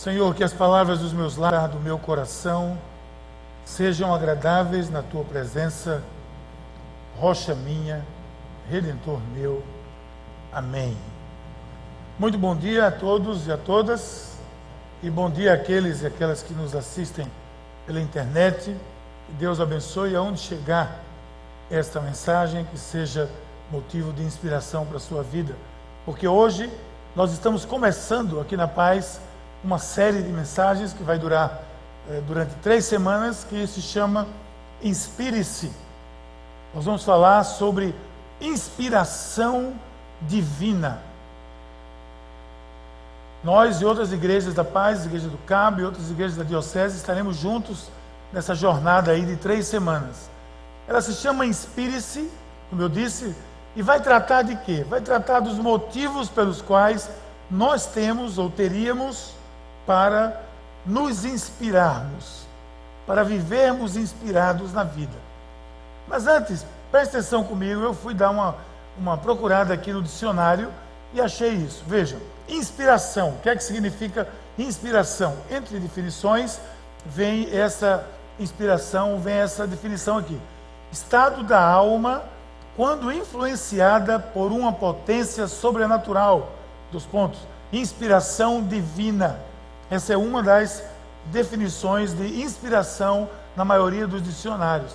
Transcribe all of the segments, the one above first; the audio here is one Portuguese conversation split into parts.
Senhor, que as palavras dos meus lábios, do meu coração, sejam agradáveis na tua presença, rocha minha, redentor meu. Amém. Muito bom dia a todos e a todas, e bom dia àqueles e aquelas que nos assistem pela internet. Que Deus abençoe aonde chegar esta mensagem, que seja motivo de inspiração para a sua vida, porque hoje nós estamos começando aqui na Paz uma série de mensagens que vai durar eh, durante três semanas, que se chama Inspire-se. Nós vamos falar sobre inspiração divina. Nós e outras igrejas da Paz, Igreja do Cabo e outras igrejas da Diocese estaremos juntos nessa jornada aí de três semanas. Ela se chama Inspire-se, como eu disse, e vai tratar de quê? Vai tratar dos motivos pelos quais nós temos ou teríamos para nos inspirarmos, para vivermos inspirados na vida. Mas antes, preste atenção comigo, eu fui dar uma, uma procurada aqui no dicionário e achei isso. Vejam, inspiração, o que é que significa inspiração? Entre definições vem essa inspiração, vem essa definição aqui. Estado da alma quando influenciada por uma potência sobrenatural. Dos pontos. Inspiração divina. Essa é uma das definições de inspiração na maioria dos dicionários.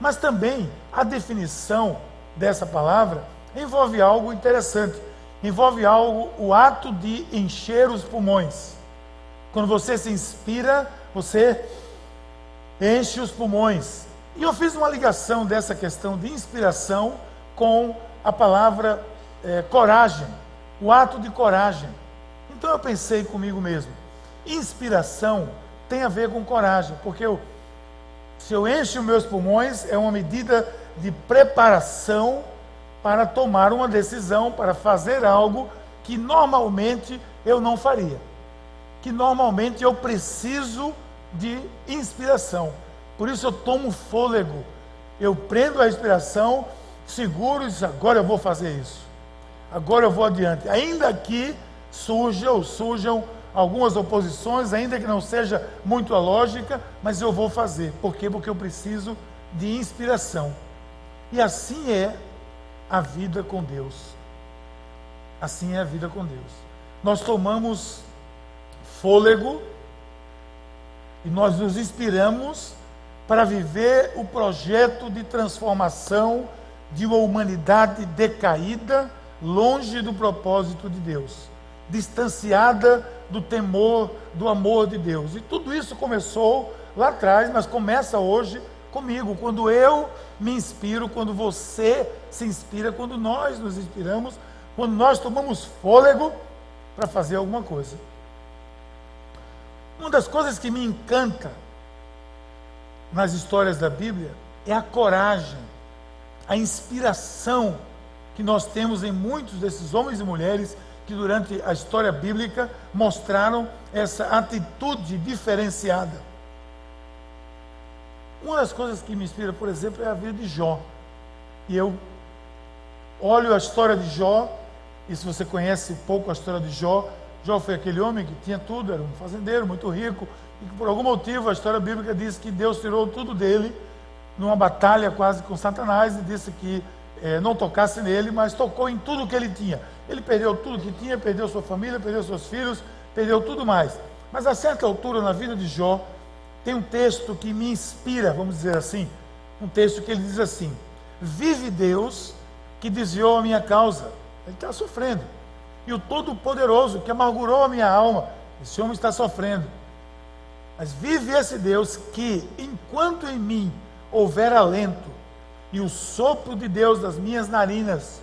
Mas também a definição dessa palavra envolve algo interessante. Envolve algo, o ato de encher os pulmões. Quando você se inspira, você enche os pulmões. E eu fiz uma ligação dessa questão de inspiração com a palavra é, coragem, o ato de coragem. Então eu pensei comigo mesmo, inspiração tem a ver com coragem, porque eu, se eu encho meus pulmões, é uma medida de preparação para tomar uma decisão, para fazer algo que normalmente eu não faria, que normalmente eu preciso de inspiração. Por isso eu tomo fôlego, eu prendo a respiração, seguro e diz, agora eu vou fazer isso. Agora eu vou adiante. Ainda que surjam, surjam algumas oposições, ainda que não seja muito a lógica, mas eu vou fazer. Por quê? Porque eu preciso de inspiração. E assim é a vida com Deus. Assim é a vida com Deus. Nós tomamos fôlego e nós nos inspiramos para viver o projeto de transformação de uma humanidade decaída, longe do propósito de Deus, distanciada do temor, do amor de Deus. E tudo isso começou lá atrás, mas começa hoje comigo, quando eu me inspiro, quando você se inspira, quando nós nos inspiramos, quando nós tomamos fôlego para fazer alguma coisa. Uma das coisas que me encanta nas histórias da Bíblia é a coragem, a inspiração que nós temos em muitos desses homens e mulheres que durante a história bíblica mostraram essa atitude diferenciada. Uma das coisas que me inspira, por exemplo, é a vida de Jó. E eu olho a história de Jó, e se você conhece um pouco a história de Jó, Jó foi aquele homem que tinha tudo, era um fazendeiro muito rico, e que por algum motivo a história bíblica diz que Deus tirou tudo dele numa batalha quase com Satanás e disse que é, não tocasse nele, mas tocou em tudo que ele tinha. Ele perdeu tudo que tinha, perdeu sua família, perdeu seus filhos, perdeu tudo mais. Mas a certa altura na vida de Jó, tem um texto que me inspira, vamos dizer assim, um texto que ele diz assim: Vive Deus que desviou a minha causa. Ele está sofrendo. E o Todo-Poderoso que amargurou a minha alma. Esse homem está sofrendo. Mas vive esse Deus que, enquanto em mim houver alento e o sopro de Deus das minhas narinas,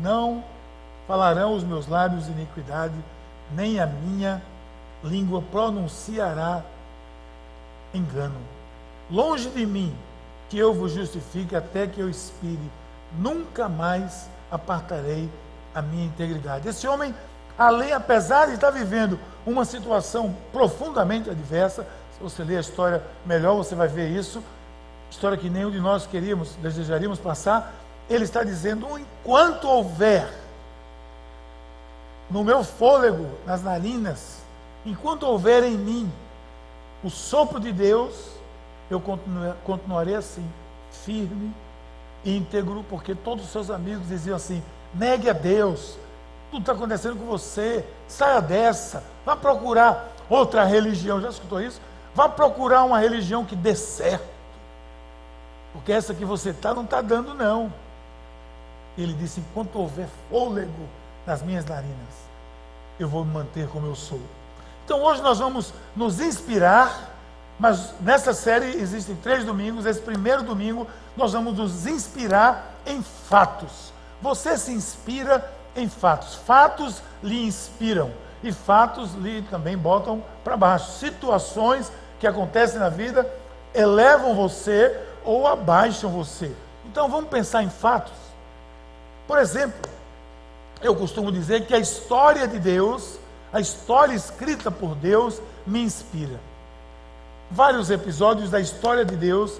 não falarão os meus lábios iniquidade, nem a minha língua pronunciará engano. Longe de mim que eu vos justifique até que eu expire, nunca mais apartarei a minha integridade. Esse homem, além, apesar de estar vivendo uma situação profundamente adversa, se você ler a história melhor, você vai ver isso, história que nenhum de nós queríamos, desejaríamos passar, ele está dizendo, enquanto houver no meu fôlego, nas narinas, enquanto houver em mim o sopro de Deus, eu continuarei assim, firme, íntegro, porque todos os seus amigos diziam assim: negue a Deus, tudo está acontecendo com você, saia dessa, vá procurar outra religião. Já escutou isso? Vá procurar uma religião que dê certo, porque essa que você está não está dando, não. Ele disse: enquanto houver fôlego nas minhas narinas, eu vou me manter como eu sou. Então hoje nós vamos nos inspirar, mas nessa série existem três domingos. Esse primeiro domingo nós vamos nos inspirar em fatos. Você se inspira em fatos. Fatos lhe inspiram e fatos lhe também botam para baixo. Situações que acontecem na vida elevam você ou abaixam você. Então vamos pensar em fatos. Por exemplo, eu costumo dizer que a história de Deus a história escrita por Deus me inspira. Vários episódios da história de Deus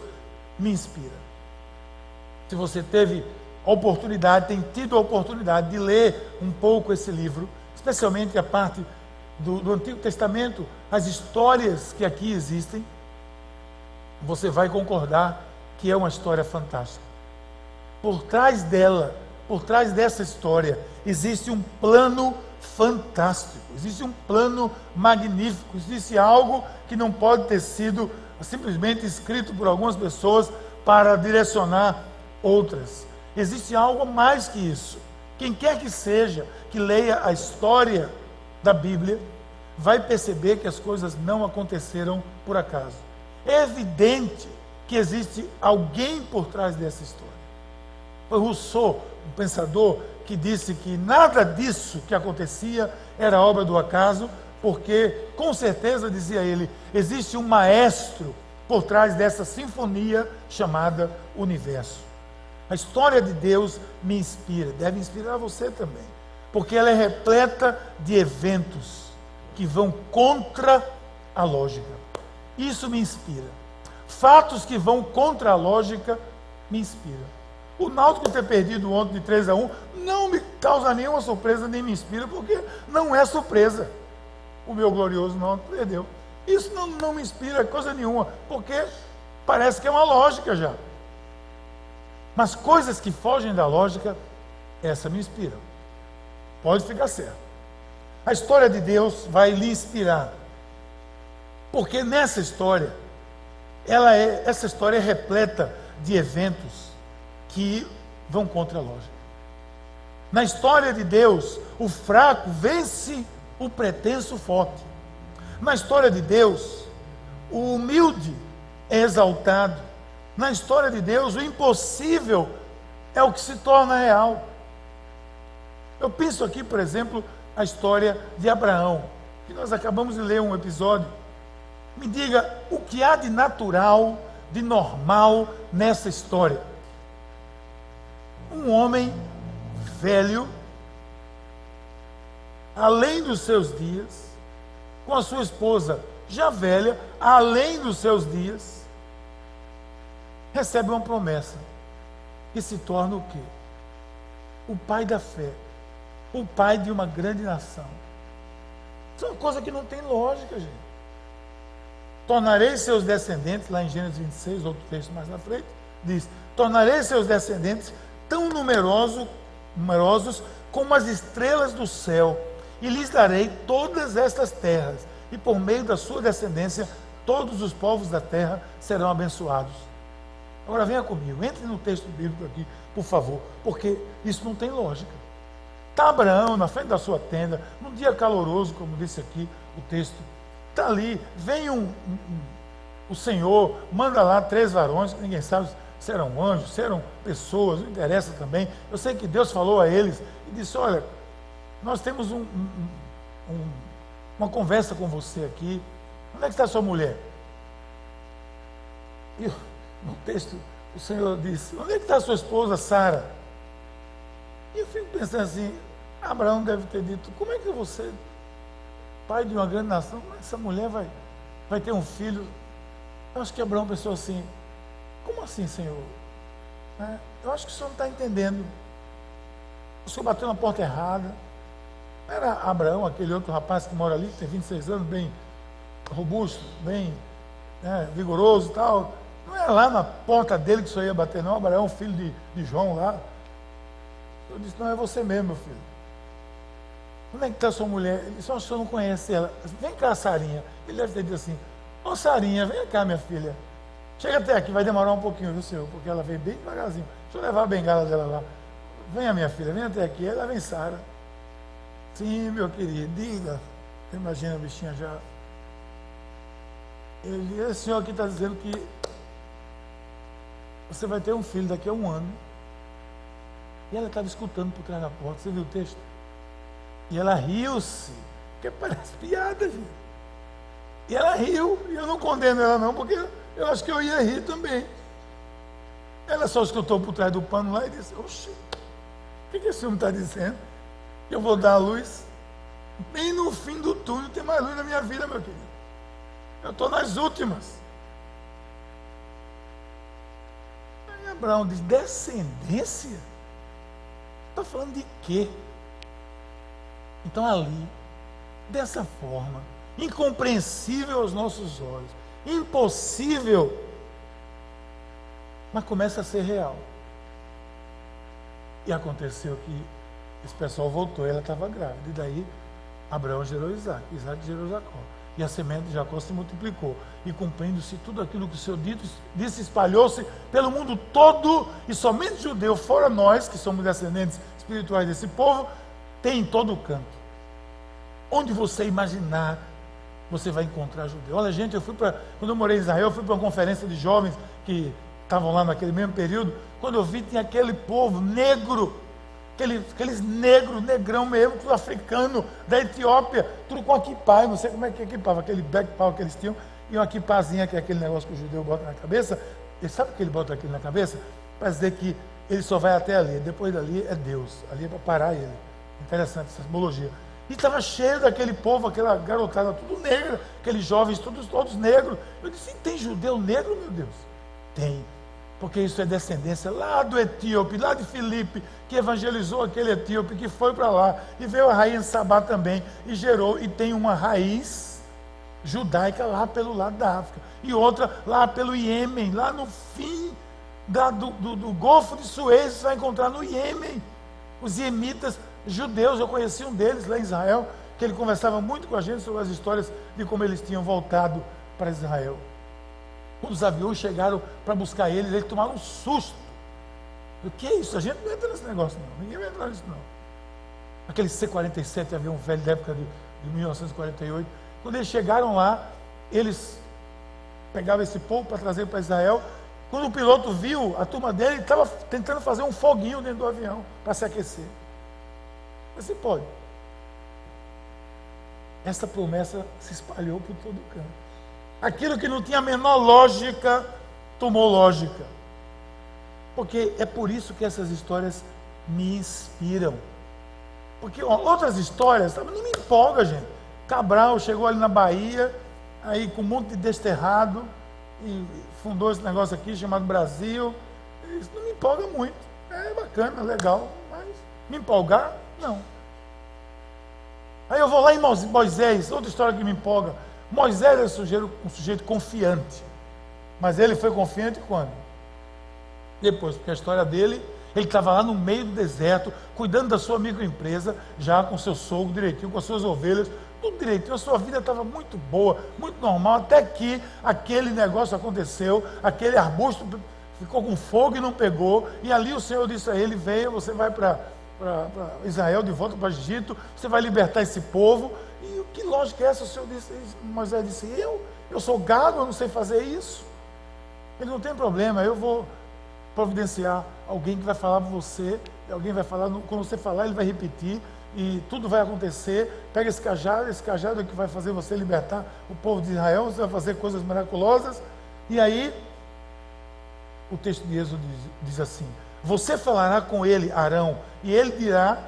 me inspiram. Se você teve a oportunidade, tem tido a oportunidade de ler um pouco esse livro, especialmente a parte do, do Antigo Testamento, as histórias que aqui existem, você vai concordar que é uma história fantástica. Por trás dela, por trás dessa história, existe um plano fantástico, existe um plano magnífico, existe algo que não pode ter sido simplesmente escrito por algumas pessoas para direcionar outras. Existe algo mais que isso. Quem quer que seja que leia a história da Bíblia, vai perceber que as coisas não aconteceram por acaso. É evidente que existe alguém por trás dessa história. Foi Rousseau, um pensador que disse que nada disso que acontecia era obra do acaso, porque, com certeza, dizia ele, existe um maestro por trás dessa sinfonia chamada universo. A história de Deus me inspira, deve inspirar você também, porque ela é repleta de eventos que vão contra a lógica. Isso me inspira. Fatos que vão contra a lógica me inspiram. O Náutico ter perdido ontem de 3 a 1 não me causa nenhuma surpresa, nem me inspira, porque não é surpresa. O meu glorioso Náutico perdeu. Isso não, não me inspira coisa nenhuma, porque parece que é uma lógica já. Mas coisas que fogem da lógica, essa me inspira. Pode ficar certo. A história de Deus vai lhe inspirar. Porque nessa história, ela é, essa história é repleta de eventos que vão contra a lógica. Na história de Deus, o fraco vence o pretenso forte. Na história de Deus, o humilde é exaltado. Na história de Deus, o impossível é o que se torna real. Eu penso aqui, por exemplo, a história de Abraão, que nós acabamos de ler um episódio. Me diga o que há de natural, de normal nessa história um homem velho, além dos seus dias, com a sua esposa já velha, além dos seus dias, recebe uma promessa e se torna o quê? O pai da fé, o pai de uma grande nação. Isso é uma coisa que não tem lógica, gente. Tornarei seus descendentes, lá em Gênesis 26, outro texto mais na frente, diz: Tornarei seus descendentes tão numeroso, numerosos como as estrelas do céu, e lhes darei todas estas terras, e por meio da sua descendência todos os povos da terra serão abençoados. Agora venha comigo, entre no texto bíblico aqui, por favor, porque isso não tem lógica. Está Abraão na frente da sua tenda, num dia caloroso, como disse aqui o texto. Está ali, vem um, um, um, o Senhor, manda lá três varões, que ninguém sabe se eram anjos, se eram pessoas, não interessa também. Eu sei que Deus falou a eles e disse: Olha, nós temos um, um, uma conversa com você aqui. Onde é que está sua mulher? E no texto o Senhor disse: Onde é que está sua esposa, Sara? E eu fico pensando assim: Abraão deve ter dito: Como é que você, pai de uma grande nação, como é que essa mulher vai, vai ter um filho? Eu acho que Abraão pensou assim: como assim, Senhor? É, eu acho que o Senhor não está entendendo. O Senhor bateu na porta errada. Era Abraão, aquele outro rapaz que mora ali, que tem 26 anos, bem robusto, bem né, vigoroso e tal. Não é lá na porta dele que o senhor ia bater, não. Abraão, filho de, de João lá. Eu disse, não, é você mesmo, meu filho. Como é que está sua mulher? Ele disse, o senhor não conhece ela. Vem cá, Sarinha. Ele deve ter dito assim, ô Sarinha, vem cá, minha filha. Chega até aqui, vai demorar um pouquinho, viu, senhor? Porque ela veio bem devagarzinho. Deixa eu levar a bengala dela lá. Venha, minha filha, vem até aqui. Ela vem, Sara. Sim, meu querido, diga. Imagina a bichinha já. Ele, esse senhor aqui está dizendo que você vai ter um filho daqui a um ano. E ela estava escutando por trás da porta. Você viu o texto? E ela riu-se. Porque parece piada, gente. E ela riu. E eu não condeno ela, não, porque eu acho que eu ia rir também. Ela só escutou por trás do pano lá e disse: Oxi, o que, que esse homem está dizendo? Eu vou dar a luz. Bem no fim do túnel tem mais luz na minha vida, meu querido. Eu estou nas últimas. Aí Abraão diz: descendência? Está falando de quê? Então ali, dessa forma, incompreensível aos nossos olhos, impossível, mas começa a ser real. E aconteceu que esse pessoal voltou e ela estava grávida. E daí Abraão gerou Isaac, Isaac gerou Jacó. E a semente de Jacó se multiplicou. E cumprindo-se tudo aquilo que o Senhor dito, disse, espalhou-se pelo mundo todo. E somente judeu, fora nós, que somos descendentes espirituais desse povo, tem em todo o canto. Onde você imaginar, você vai encontrar judeu. Olha, gente, eu fui para. Quando eu morei em Israel, eu fui para uma conferência de jovens que estavam lá naquele mesmo período. Quando eu vi, tinha aquele povo negro aqueles, aqueles negros, negrão mesmo, tudo africano, da Etiópia, tudo com equipar, não sei como é que equipava, aquele backpack que eles tinham, e uma equipazinha, que é aquele negócio que o judeu bota na cabeça. Ele sabe que ele bota aquilo na cabeça? Para dizer que ele só vai até ali, depois dali é Deus, ali é para parar ele. Interessante essa simbologia. E estava cheio daquele povo, aquela garotada, tudo negra, aqueles jovens, todos, todos negros. Eu disse, tem judeu negro, meu Deus? Tem porque isso é descendência lá do etíope, lá de Filipe, que evangelizou aquele etíope, que foi para lá, e veio a rainha Sabá também, e gerou, e tem uma raiz judaica lá pelo lado da África, e outra lá pelo Iêmen, lá no fim da, do, do, do, Golfo de Suez, você vai encontrar no Iêmen, os iemitas judeus, eu conheci um deles lá em Israel, que ele conversava muito com a gente sobre as histórias de como eles tinham voltado para Israel. Quando os aviões chegaram para buscar eles, eles tomaram um susto. O que é isso? A gente não entra nesse negócio, não. Ninguém vai entrar nisso, não. Aquele C-47, avião velho da época de, de 1948. Quando eles chegaram lá, eles pegavam esse povo para trazer para Israel. Quando o piloto viu, a turma dele estava tentando fazer um foguinho dentro do avião para se aquecer. Você pode. Essa promessa se espalhou por todo o campo. Aquilo que não tinha a menor lógica, tomou lógica. Porque é por isso que essas histórias me inspiram. Porque outras histórias, não me empolga, gente. Cabral chegou ali na Bahia, aí com um monte de desterrado, e fundou esse negócio aqui chamado Brasil. Isso não me empolga muito. É bacana, legal, mas me empolgar, não. Aí eu vou lá em Moisés, outra história que me empolga. Moisés é um sujeito, um sujeito confiante. Mas ele foi confiante quando? Depois, porque a história dele, ele estava lá no meio do deserto, cuidando da sua microempresa, já com seu sogro direitinho, com as suas ovelhas, tudo direitinho. A sua vida estava muito boa, muito normal, até que aquele negócio aconteceu, aquele arbusto ficou com fogo e não pegou, e ali o Senhor disse a ele: Venha, você vai para Israel, de volta para o Egito, você vai libertar esse povo. E que lógica é essa? O Senhor disse, Moisés disse, eu? Eu sou gado, eu não sei fazer isso. Ele não tem problema, eu vou providenciar alguém que vai falar para você, alguém vai falar, quando você falar, ele vai repetir, e tudo vai acontecer. Pega esse cajado, esse cajado é que vai fazer você libertar o povo de Israel, você vai fazer coisas miraculosas. E aí, o texto de Êxodo diz, diz assim: Você falará com ele, Arão, e ele dirá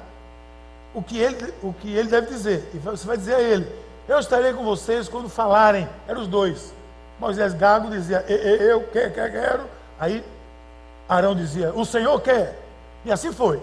o que ele, o que ele deve dizer. E você vai dizer a ele: Eu estarei com vocês quando falarem. Eram os dois. Moisés Gago dizia: Eu quero, quero. Aí Arão dizia: O Senhor quer. E assim foi.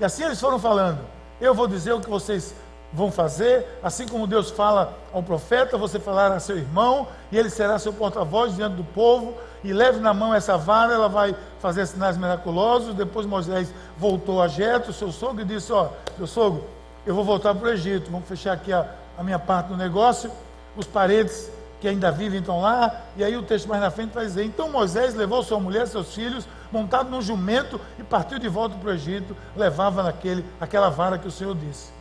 E assim eles foram falando: Eu vou dizer o que vocês vão fazer, assim como Deus fala ao profeta, você falará a seu irmão, e ele será seu porta-voz diante do povo, e leve na mão essa vara, ela vai fazer sinais miraculosos. Depois Moisés voltou a Jetro, seu sogro, e disse: Ó, meu sogro, eu vou voltar para o Egito, vamos fechar aqui a, a minha parte do negócio, os parentes que ainda vivem estão lá, e aí o texto mais na frente vai dizer: Então Moisés levou sua mulher, seus filhos, montado num jumento, e partiu de volta para o Egito, levava naquele, aquela vara que o Senhor disse.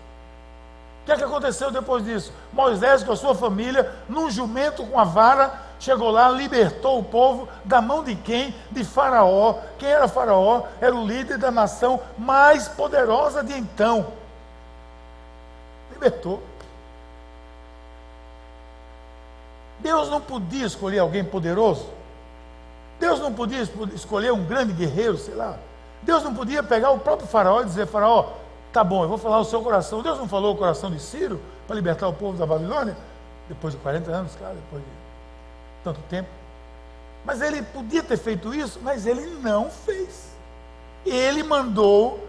Que é que aconteceu depois disso? Moisés, com a sua família, num jumento com a vara, chegou lá, libertou o povo da mão de quem? De Faraó. Quem era Faraó? Era o líder da nação mais poderosa de então. Libertou. Deus não podia escolher alguém poderoso? Deus não podia escolher um grande guerreiro, sei lá? Deus não podia pegar o próprio Faraó e dizer: Faraó, tá bom, eu vou falar o seu coração. Deus não falou o coração de Ciro para libertar o povo da Babilônia? Depois de 40 anos, claro, depois de tanto tempo. Mas ele podia ter feito isso, mas ele não fez. Ele mandou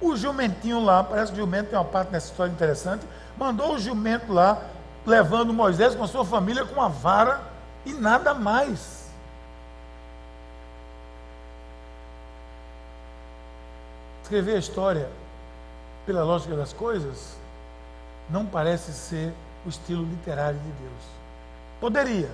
o jumentinho lá, parece que o jumento tem uma parte nessa história interessante, mandou o jumento lá levando Moisés com sua família com uma vara e nada mais. Escrever a história pela lógica das coisas não parece ser o estilo literário de Deus. Poderia,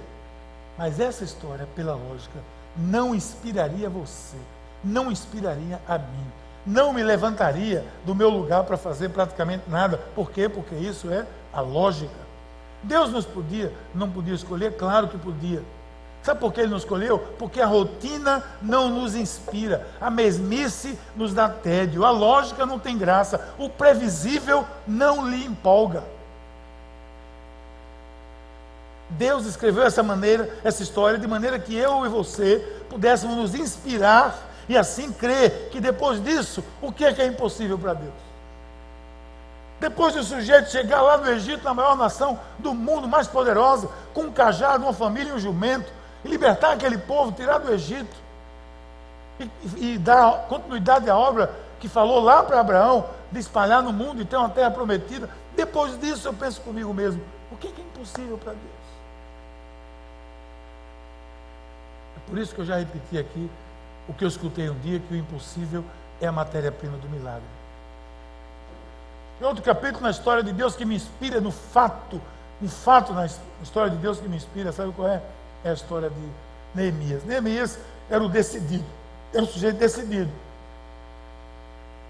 mas essa história, pela lógica, não inspiraria você, não inspiraria a mim, não me levantaria do meu lugar para fazer praticamente nada. Por quê? Porque isso é a lógica. Deus nos podia, não podia escolher? Claro que podia. Sabe por que ele nos escolheu? Porque a rotina não nos inspira, a mesmice nos dá tédio, a lógica não tem graça, o previsível não lhe empolga. Deus escreveu essa maneira, essa história, de maneira que eu e você pudéssemos nos inspirar e assim crer que depois disso, o que é que é impossível para Deus? Depois do sujeito chegar lá no Egito, na maior nação do mundo, mais poderosa, com um cajado, uma família e um jumento, e libertar aquele povo, tirar do Egito, e, e dar continuidade à obra que falou lá para Abraão, de espalhar no mundo e ter uma terra prometida. Depois disso, eu penso comigo mesmo: o que é, impossível para Deus? É por isso que eu já repeti aqui o que eu escutei um dia: que o impossível é a matéria-prima do milagre. Tem outro capítulo na história de Deus que me inspira no fato, um fato na história de Deus que me inspira, sabe qual é? É a história de Neemias. Neemias era o decidido, era o sujeito decidido.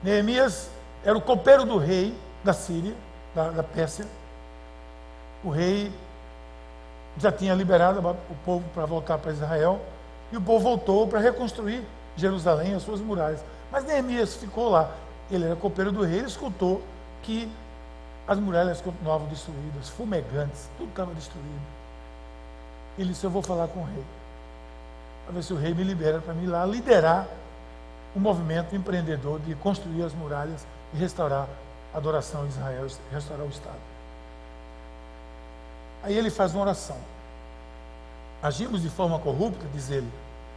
Neemias era o copeiro do rei da Síria, da, da Pérsia. O rei já tinha liberado o povo para voltar para Israel, e o povo voltou para reconstruir Jerusalém, as suas muralhas. Mas Neemias ficou lá. Ele era copeiro do rei, ele escutou que as muralhas continuavam destruídas, fumegantes, tudo estava destruído. Ele disse: Eu vou falar com o rei, para ver se o rei me libera para mim lá liderar um movimento empreendedor de construir as muralhas e restaurar a adoração em Israel, restaurar o Estado. Aí ele faz uma oração. Agimos de forma corrupta, diz ele,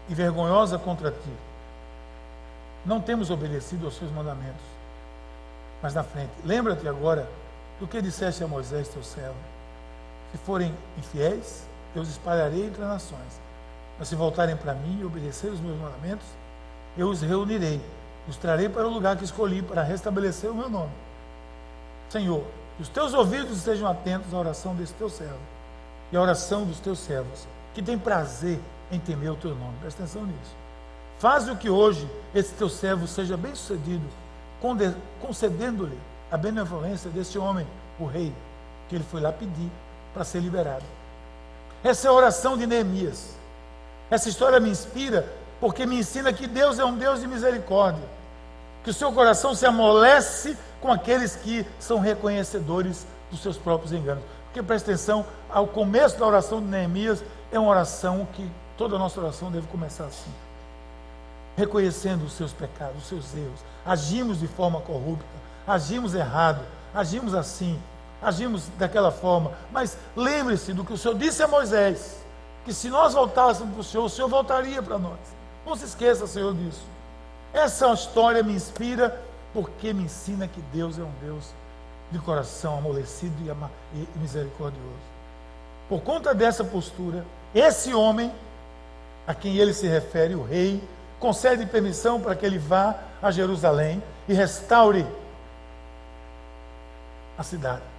e vergonhosa contra ti. Não temos obedecido aos seus mandamentos mais na frente. Lembra-te agora do que disseste a Moisés, teu servo. Se forem infiéis, eu os espalharei entre as nações. Mas se voltarem para mim e obedecerem os meus mandamentos, eu os reunirei, os trarei para o lugar que escolhi para restabelecer o meu nome. Senhor, que os teus ouvidos estejam atentos à oração desse teu servo e à oração dos teus servos, que tem prazer em temer o teu nome. Presta atenção nisso. Faz o que hoje esse teu servo seja bem sucedido concedendo-lhe a benevolência desse homem, o rei, que ele foi lá pedir para ser liberado. Essa é a oração de Neemias. Essa história me inspira porque me ensina que Deus é um Deus de misericórdia, que o seu coração se amolece com aqueles que são reconhecedores dos seus próprios enganos. Porque presta atenção, ao começo da oração de Neemias é uma oração que toda a nossa oração deve começar assim reconhecendo os seus pecados, os seus erros. Agimos de forma corrupta, agimos errado, agimos assim, agimos daquela forma. Mas lembre-se do que o Senhor disse a Moisés: que se nós voltássemos para o Senhor, o Senhor voltaria para nós. Não se esqueça, Senhor, disso. Essa história me inspira porque me ensina que Deus é um Deus de coração amolecido e misericordioso. Por conta dessa postura, esse homem, a quem ele se refere, o rei, concede permissão para que ele vá a Jerusalém e restaure a cidade.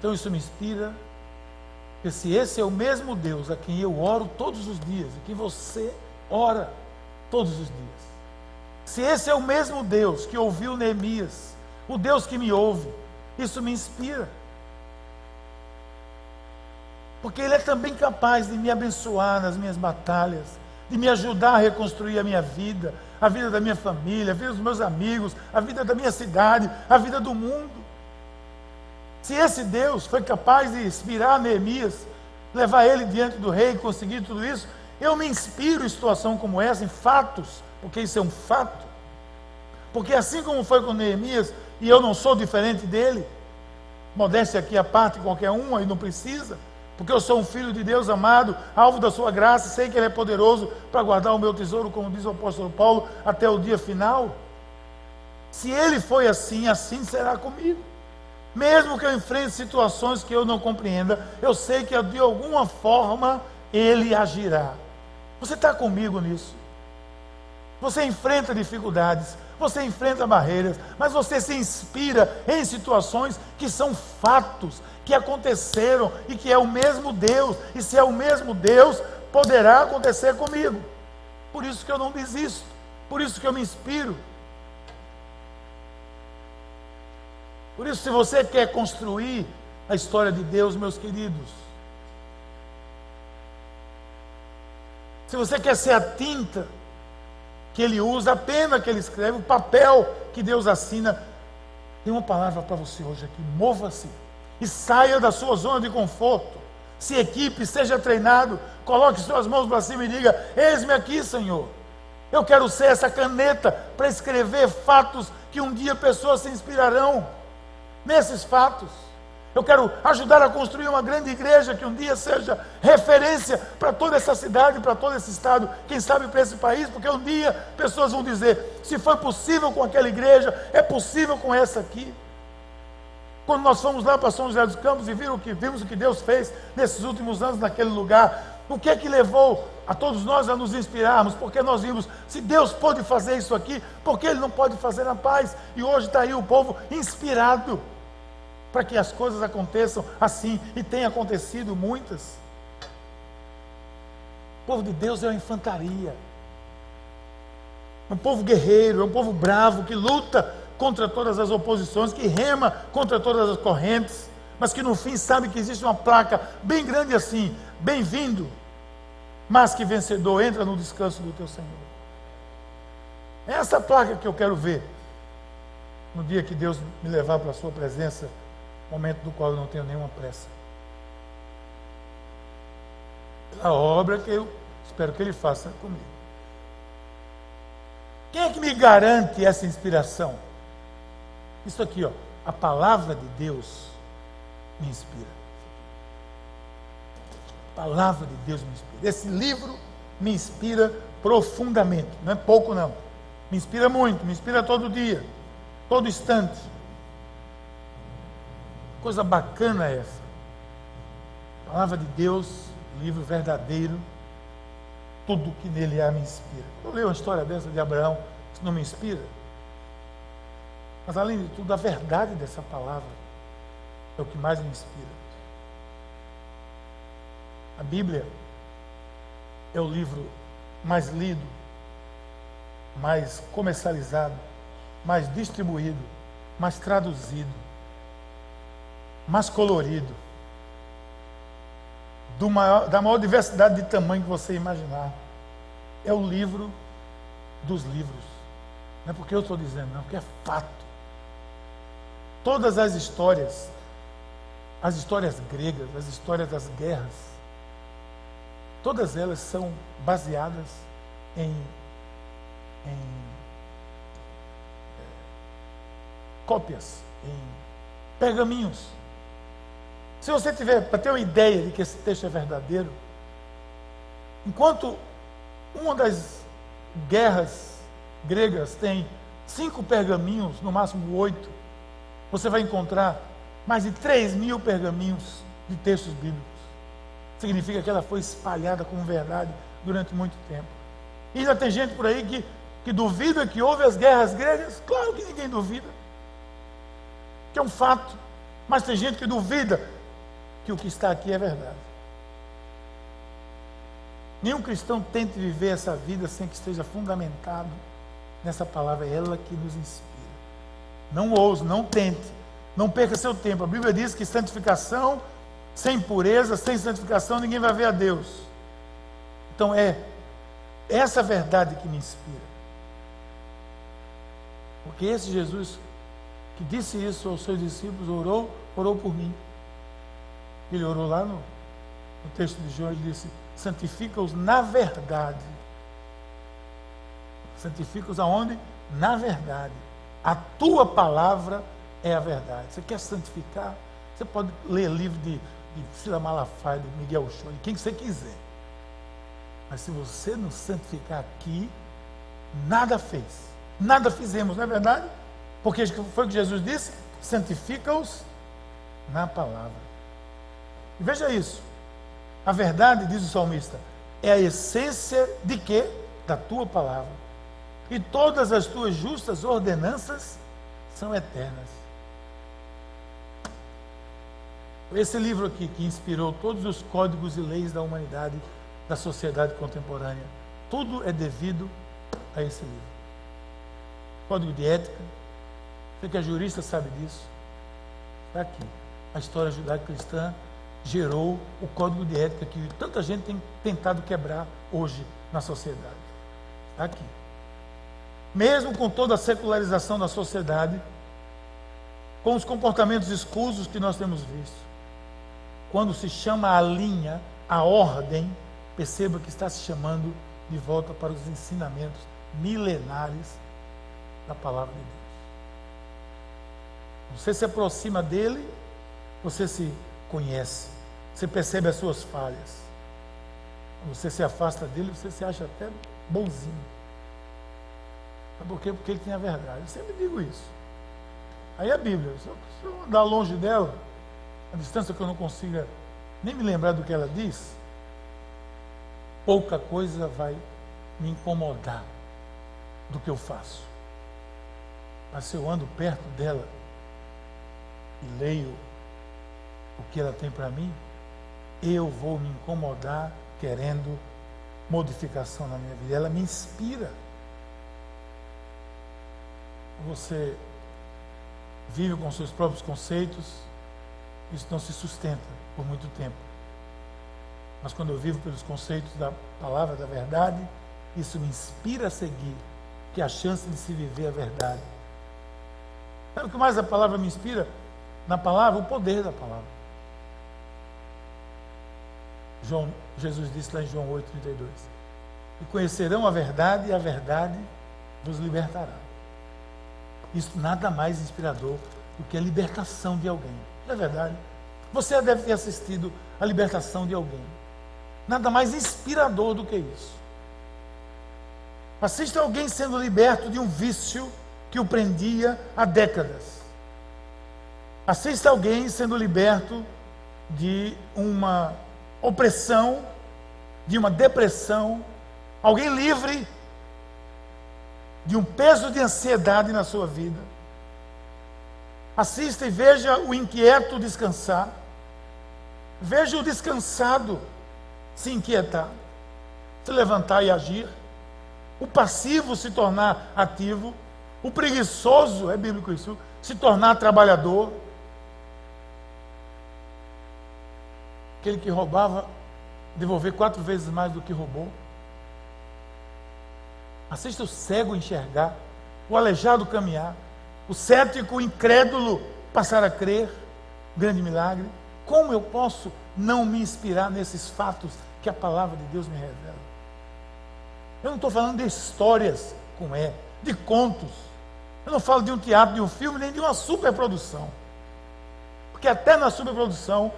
Então isso me inspira, que se esse é o mesmo Deus a quem eu oro todos os dias, e que você ora todos os dias, se esse é o mesmo Deus que ouviu Neemias, o Deus que me ouve, isso me inspira. Porque Ele é também capaz de me abençoar nas minhas batalhas, de me ajudar a reconstruir a minha vida, a vida da minha família, a vida dos meus amigos, a vida da minha cidade, a vida do mundo. Se esse Deus foi capaz de inspirar Neemias, levar ele diante do rei e conseguir tudo isso, eu me inspiro em situação como essa, em fatos, porque isso é um fato. Porque assim como foi com Neemias, e eu não sou diferente dele, modéstia aqui a parte, qualquer um, aí não precisa, porque eu sou um filho de Deus amado, alvo da sua graça, sei que Ele é poderoso para guardar o meu tesouro, como diz o apóstolo Paulo, até o dia final. Se Ele foi assim, assim será comigo. Mesmo que eu enfrente situações que eu não compreenda, eu sei que de alguma forma Ele agirá. Você está comigo nisso? Você enfrenta dificuldades, você enfrenta barreiras, mas você se inspira em situações que são fatos, que aconteceram e que é o mesmo Deus. E se é o mesmo Deus, poderá acontecer comigo. Por isso que eu não desisto, por isso que eu me inspiro. Por isso, se você quer construir a história de Deus, meus queridos, se você quer ser a tinta que ele usa, a pena que ele escreve, o papel que Deus assina. Tem uma palavra para você hoje aqui: mova-se e saia da sua zona de conforto. Se equipe, seja treinado, coloque suas mãos para cima e diga: Eis-me aqui, Senhor. Eu quero ser essa caneta para escrever fatos que um dia pessoas se inspirarão nesses fatos. Eu quero ajudar a construir uma grande igreja que um dia seja referência para toda essa cidade, para todo esse estado, quem sabe para esse país, porque um dia pessoas vão dizer: se foi possível com aquela igreja, é possível com essa aqui. Quando nós fomos lá para São José dos Campos e viram que, vimos o que Deus fez nesses últimos anos naquele lugar, o que é que levou a todos nós a nos inspirarmos? Porque nós vimos, se Deus pode fazer isso aqui, por que Ele não pode fazer na paz? E hoje está aí o povo inspirado para que as coisas aconteçam assim, e tem acontecido muitas. O povo de Deus é uma infantaria, é um povo guerreiro, é um povo bravo que luta contra todas as oposições, que rema contra todas as correntes, mas que no fim sabe que existe uma placa bem grande assim: bem-vindo, mas que vencedor, entra no descanso do teu Senhor. É essa placa que eu quero ver no dia que Deus me levar para a Sua presença momento do qual eu não tenho nenhuma pressa. A obra que eu espero que ele faça comigo. Quem é que me garante essa inspiração? Isso aqui, ó, a palavra de Deus me inspira. A palavra de Deus me inspira. Esse livro me inspira profundamente, não é pouco não. Me inspira muito, me inspira todo dia, todo instante. Coisa bacana essa. Palavra de Deus, livro verdadeiro, tudo que nele há me inspira. Eu leio uma história dessa de Abraão, isso não me inspira. Mas além de tudo, a verdade dessa palavra é o que mais me inspira. A Bíblia é o livro mais lido, mais comercializado, mais distribuído, mais traduzido mais colorido, maior, da maior diversidade de tamanho que você imaginar. É o livro dos livros. Não é porque eu estou dizendo, não, porque é fato. Todas as histórias, as histórias gregas, as histórias das guerras, todas elas são baseadas em, em é, cópias, em pergaminhos. Se você tiver, para ter uma ideia de que esse texto é verdadeiro, enquanto uma das guerras gregas têm cinco pergaminhos, no máximo oito, você vai encontrar mais de três mil pergaminhos de textos bíblicos. Significa que ela foi espalhada como verdade durante muito tempo. E ainda tem gente por aí que, que duvida que houve as guerras gregas. Claro que ninguém duvida. Que é um fato. Mas tem gente que duvida que o que está aqui é verdade. Nenhum cristão tente viver essa vida sem que esteja fundamentado nessa palavra, é ela que nos inspira. Não ouse, não tente, não perca seu tempo. A Bíblia diz que santificação, sem pureza, sem santificação, ninguém vai ver a Deus. Então é essa verdade que me inspira. Porque esse Jesus que disse isso aos seus discípulos, orou, orou por mim. Ele orou lá no, no texto de João, ele disse: santifica-os na verdade. Santifica-os aonde? Na verdade. A tua palavra é a verdade. Você quer santificar? Você pode ler livro de, de Sila Malafaia, de Miguel Show, de quem você quiser. Mas se você não santificar aqui, nada fez. Nada fizemos, não é verdade? Porque foi o que Jesus disse: santifica-os na palavra. E veja isso. A verdade, diz o salmista, é a essência de quê? Da tua palavra. E todas as tuas justas ordenanças são eternas. Esse livro aqui que inspirou todos os códigos e leis da humanidade, da sociedade contemporânea, tudo é devido a esse livro. Código de ética, você que é jurista sabe disso. Está aqui. A história judaico-cristã gerou o código de ética que tanta gente tem tentado quebrar hoje na sociedade. Está aqui. Mesmo com toda a secularização da sociedade, com os comportamentos escusos que nós temos visto, quando se chama a linha, a ordem, perceba que está se chamando de volta para os ensinamentos milenares da palavra de Deus. Você se aproxima dele, você se conhece, você percebe as suas falhas. Você se afasta dele, você se acha até bonzinho. Sabe por quê? Porque ele tem a verdade. Eu sempre digo isso. Aí a Bíblia, se eu andar longe dela, a distância que eu não consiga nem me lembrar do que ela diz, pouca coisa vai me incomodar do que eu faço. Mas se eu ando perto dela e leio o que ela tem para mim, eu vou me incomodar querendo modificação na minha vida. Ela me inspira. Você vive com seus próprios conceitos, isso não se sustenta por muito tempo. Mas quando eu vivo pelos conceitos da palavra da verdade, isso me inspira a seguir, que é a chance de se viver a verdade. Sabe o que mais a palavra me inspira? Na palavra, o poder da palavra. João, Jesus disse lá em João 8,32. E conhecerão a verdade, e a verdade vos libertará. Isso nada mais inspirador do que a libertação de alguém. É verdade? Você deve ter assistido a libertação de alguém. Nada mais inspirador do que isso. Assista alguém sendo liberto de um vício que o prendia há décadas. Assista alguém sendo liberto de uma opressão, de uma depressão, alguém livre de um peso de ansiedade na sua vida. Assista e veja o inquieto descansar. Veja o descansado se inquietar, se levantar e agir. O passivo se tornar ativo. O preguiçoso, é bíblico isso, se tornar trabalhador. Aquele que roubava, devolver quatro vezes mais do que roubou. Assista o cego enxergar, o aleijado caminhar, o cético, o incrédulo passar a crer. Grande milagre. Como eu posso não me inspirar nesses fatos que a palavra de Deus me revela? Eu não estou falando de histórias, como é, de contos. Eu não falo de um teatro, de um filme, nem de uma superprodução. Porque até na superprodução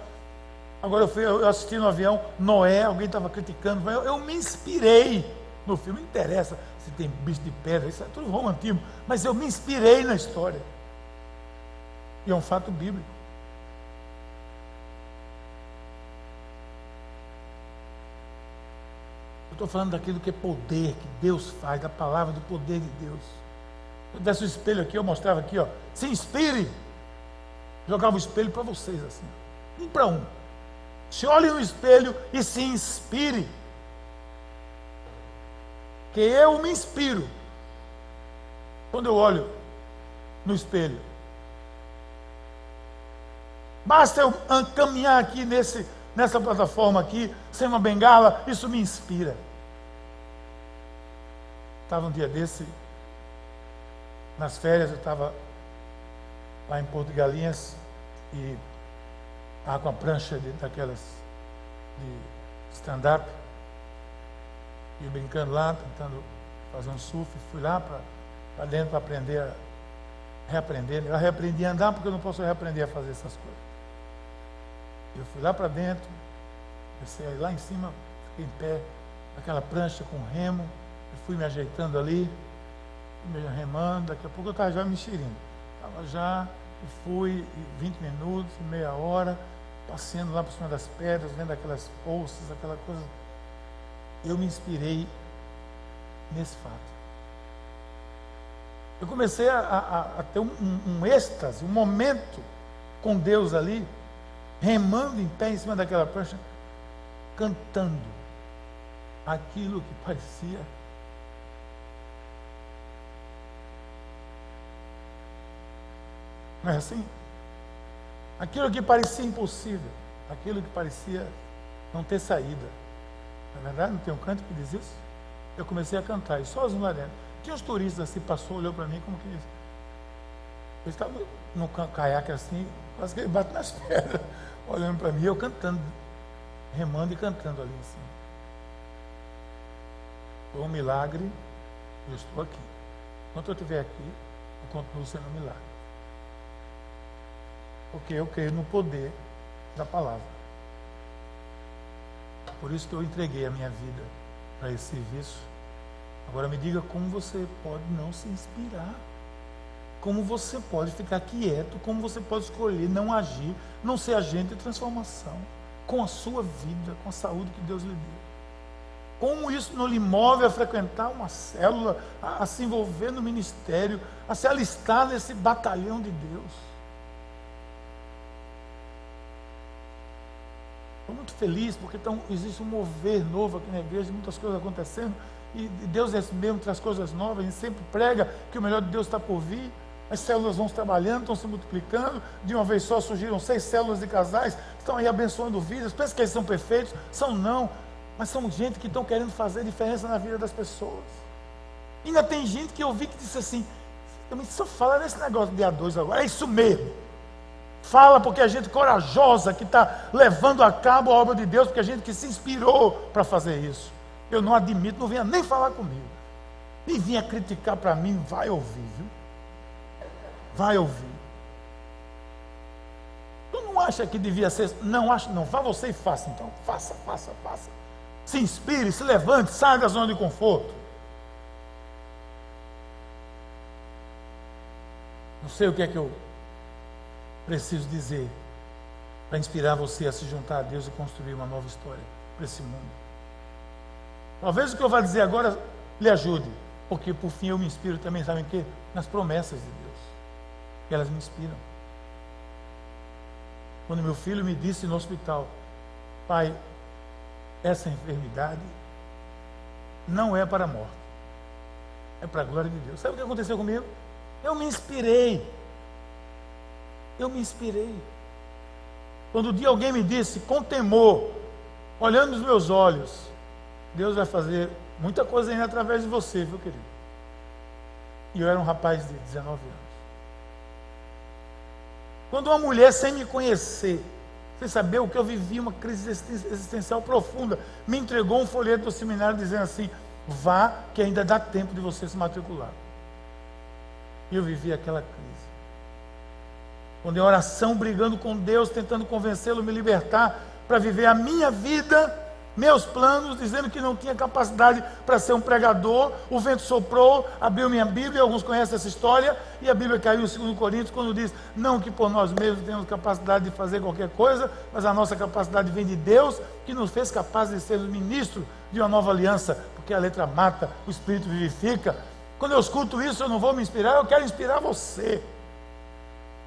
Agora eu, fui, eu assisti no avião Noé, alguém estava criticando, eu, eu, me inspirei no filme, não interessa se tem bicho de pedra, isso é tudo romantismo. Mas eu me inspirei na história. E é um fato bíblico. Eu estou falando daquilo que é poder, que Deus faz, da palavra do poder de Deus. Eu desse o espelho aqui, eu mostrava aqui, ó. Se inspire. Jogava o espelho para vocês assim. Um para um. Se olhe no espelho e se inspire. Que eu me inspiro. Quando eu olho no espelho. Basta eu caminhar aqui nesse, nessa plataforma aqui, sem uma bengala, isso me inspira. Estava um dia desse, nas férias, eu estava lá em Porto de Galinhas e estava com a prancha de, daquelas de stand-up e brincando lá, tentando fazer um surf. Fui lá para dentro para aprender a reaprender. Eu reaprendi a andar porque eu não posso reaprender a fazer essas coisas. Eu fui lá para dentro, desci lá em cima, fiquei em pé, naquela prancha com remo, e fui me ajeitando ali, me remando, daqui a pouco eu estava já me enxerindo. Estava já, e fui 20 minutos, meia hora, passeando lá por cima das pedras, vendo aquelas poças, aquela coisa. Eu me inspirei nesse fato. Eu comecei a, a, a ter um, um, um êxtase, um momento com Deus ali, remando em pé em cima daquela prancha, cantando aquilo que parecia Não é assim? Aquilo que parecia impossível, aquilo que parecia não ter saída. Na é verdade, não tem um canto que diz isso? Eu comecei a cantar, e sozinho lá dentro. Tinha uns turistas assim, passou, olhou para mim como que. Eles estavam no caiaque assim, quase que ele bate nas pedras olhando para mim, eu cantando, remando e cantando ali em cima. Foi um milagre, eu estou aqui. Enquanto eu estiver aqui, eu continuo sendo um milagre. Porque eu creio no poder da palavra. Por isso que eu entreguei a minha vida para esse serviço. Agora me diga como você pode não se inspirar como você pode ficar quieto, como você pode escolher não agir, não ser agente de transformação com a sua vida, com a saúde que Deus lhe deu. Como isso não lhe move a frequentar uma célula, a, a se envolver no ministério, a se alistar nesse batalhão de Deus. Estou muito feliz porque então, existe um mover novo aqui na igreja, muitas coisas acontecendo, e Deus é mesmo, traz coisas novas, a gente sempre prega que o melhor de Deus está por vir. As células vão trabalhando, estão se multiplicando. De uma vez só surgiram seis células de casais, estão aí abençoando vidas. Pensa que eles são perfeitos? São não. Mas são gente que estão querendo fazer diferença na vida das pessoas. Ainda tem gente que eu vi que disse assim: também só fala nesse negócio de A2 agora. É isso mesmo. Fala porque a gente corajosa que está levando a cabo a obra de Deus, porque a gente que se inspirou para fazer isso. Eu não admito, não venha nem falar comigo. Nem vinha criticar para mim, vai ouvir, viu? vai ouvir. Tu não acha que devia ser? Não acho, não. Vá você e faça então. Faça, faça, faça. Se inspire, se levante, saia da zona de conforto. Não sei o que é que eu preciso dizer para inspirar você a se juntar a Deus e construir uma nova história para esse mundo. Talvez o que eu vá dizer agora lhe ajude, porque por fim eu me inspiro também, sabem o quê? Nas promessas de Deus elas me inspiram. Quando meu filho me disse no hospital, pai, essa enfermidade não é para a morte, é para a glória de Deus. Sabe o que aconteceu comigo? Eu me inspirei. Eu me inspirei. Quando um dia alguém me disse, com temor, olhando nos meus olhos, Deus vai fazer muita coisa ainda através de você, viu, querido? E eu era um rapaz de 19 anos. Quando uma mulher, sem me conhecer, sem saber o que eu vivi, uma crise existencial profunda, me entregou um folheto do seminário dizendo assim: vá, que ainda dá tempo de você se matricular. E eu vivi aquela crise. Quando em oração, brigando com Deus, tentando convencê-lo me libertar para viver a minha vida, meus planos, dizendo que não tinha capacidade para ser um pregador. O vento soprou, abriu minha Bíblia, alguns conhecem essa história, e a Bíblia caiu em 2 Coríntios quando diz: Não que por nós mesmos temos capacidade de fazer qualquer coisa, mas a nossa capacidade vem de Deus, que nos fez capazes de ser ministros de uma nova aliança, porque a letra mata, o Espírito vivifica. Quando eu escuto isso, eu não vou me inspirar, eu quero inspirar você.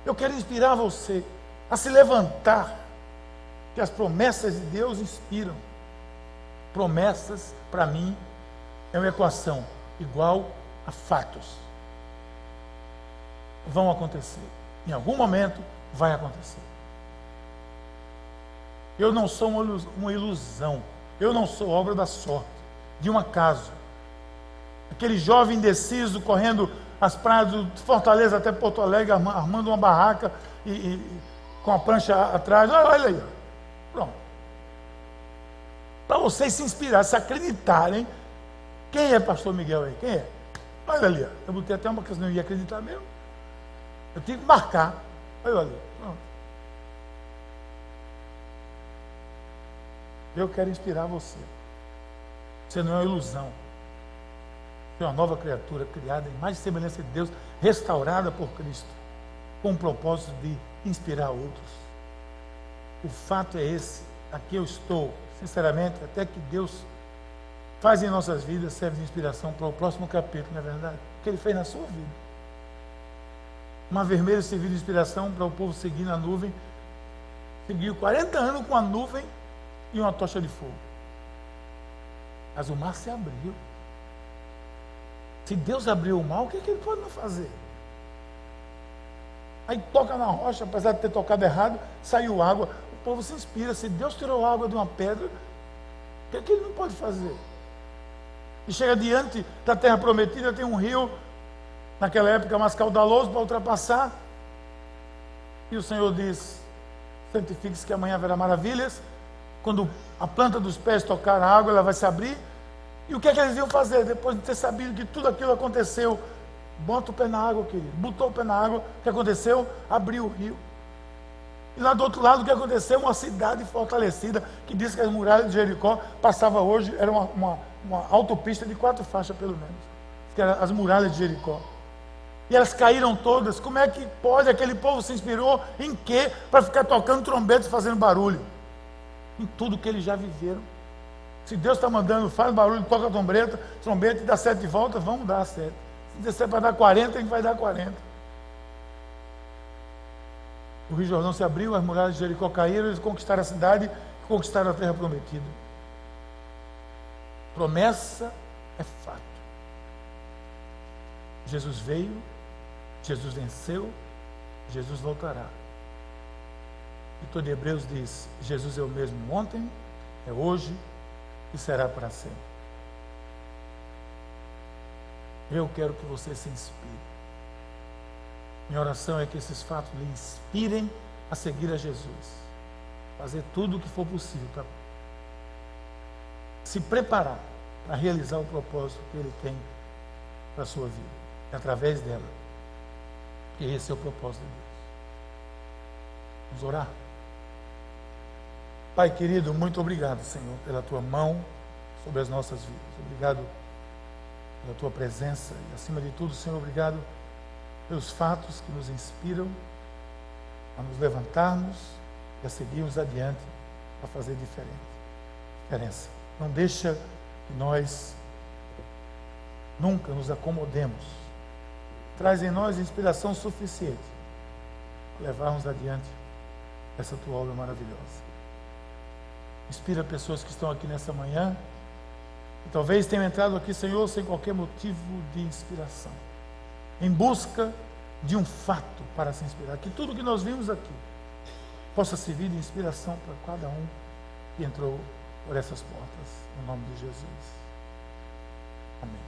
Eu quero inspirar você a se levantar, que as promessas de Deus inspiram. Promessas, para mim, é uma equação igual a fatos. Vão acontecer. Em algum momento vai acontecer. Eu não sou uma ilusão. Eu não sou obra da sorte, de um acaso. Aquele jovem indeciso correndo as praias de Fortaleza até Porto Alegre, armando uma barraca e, e com a prancha atrás. Olha aí. Pronto para vocês se inspirarem, se acreditarem. Quem é pastor Miguel aí? Quem é? Olha ali, eu botei até uma que não ia acreditar mesmo. Eu tinha que marcar. Olha ali. Pronto. Eu quero inspirar você. Você não é uma ilusão. É uma nova criatura criada em mais semelhança de Deus, restaurada por Cristo, com o propósito de inspirar outros. O fato é esse. Aqui eu estou sinceramente, até que Deus faz em nossas vidas serve de inspiração para o próximo capítulo, não é verdade? O que ele fez na sua vida. Uma vermelha serviu de inspiração para o povo seguir na nuvem. Seguiu 40 anos com a nuvem e uma tocha de fogo. Mas o mar se abriu. Se Deus abriu o mar, o que, é que ele pode não fazer? Aí toca na rocha, apesar de ter tocado errado, saiu água povo se inspira. Se Deus tirou água de uma pedra, o que, é que ele não pode fazer? E chega diante da terra prometida, tem um rio, naquela época mais caudaloso, para ultrapassar. E o Senhor diz: santifique-se que amanhã haverá maravilhas. Quando a planta dos pés tocar a água, ela vai se abrir. E o que é que eles iam fazer? Depois de ter sabido que tudo aquilo aconteceu, bota o pé na água, querido. Botou o pé na água, o que aconteceu? Abriu o rio. E lá do outro lado, o que aconteceu? Uma cidade fortalecida, que diz que as muralhas de Jericó passava hoje, era uma, uma, uma autopista de quatro faixas, pelo menos. Que eram as muralhas de Jericó. E elas caíram todas. Como é que pode? Aquele povo se inspirou em quê? Para ficar tocando trombetes, fazendo barulho. Em tudo que eles já viveram. Se Deus está mandando, faz barulho, toca trombeta, trombeta e dá sete voltas, vamos dar sete. Se disser para dar 40, a gente vai dar 40. O Rio Jordão se abriu, as muralhas de Jericó caíram, eles conquistaram a cidade conquistaram a terra prometida. Promessa é fato. Jesus veio, Jesus venceu, Jesus voltará. E todo Hebreus diz: Jesus é o mesmo ontem, é hoje e será para sempre. Eu quero que você se inspire. Minha oração é que esses fatos lhe inspirem a seguir a Jesus. Fazer tudo o que for possível para se preparar para realizar o propósito que Ele tem para a sua vida. É através dela. E esse é o propósito de Deus. Vamos orar? Pai querido, muito obrigado, Senhor, pela tua mão sobre as nossas vidas. Obrigado pela tua presença e, acima de tudo, Senhor, obrigado pelos fatos que nos inspiram a nos levantarmos e a seguirmos adiante a fazer diferente. diferença. Não deixa que nós nunca nos acomodemos. Traz em nós inspiração suficiente para levarmos adiante essa tua obra maravilhosa. Inspira pessoas que estão aqui nessa manhã e talvez tenham entrado aqui, Senhor, sem qualquer motivo de inspiração em busca de um fato para se inspirar. Que tudo que nós vimos aqui possa servir de inspiração para cada um que entrou por essas portas. No nome de Jesus. Amém.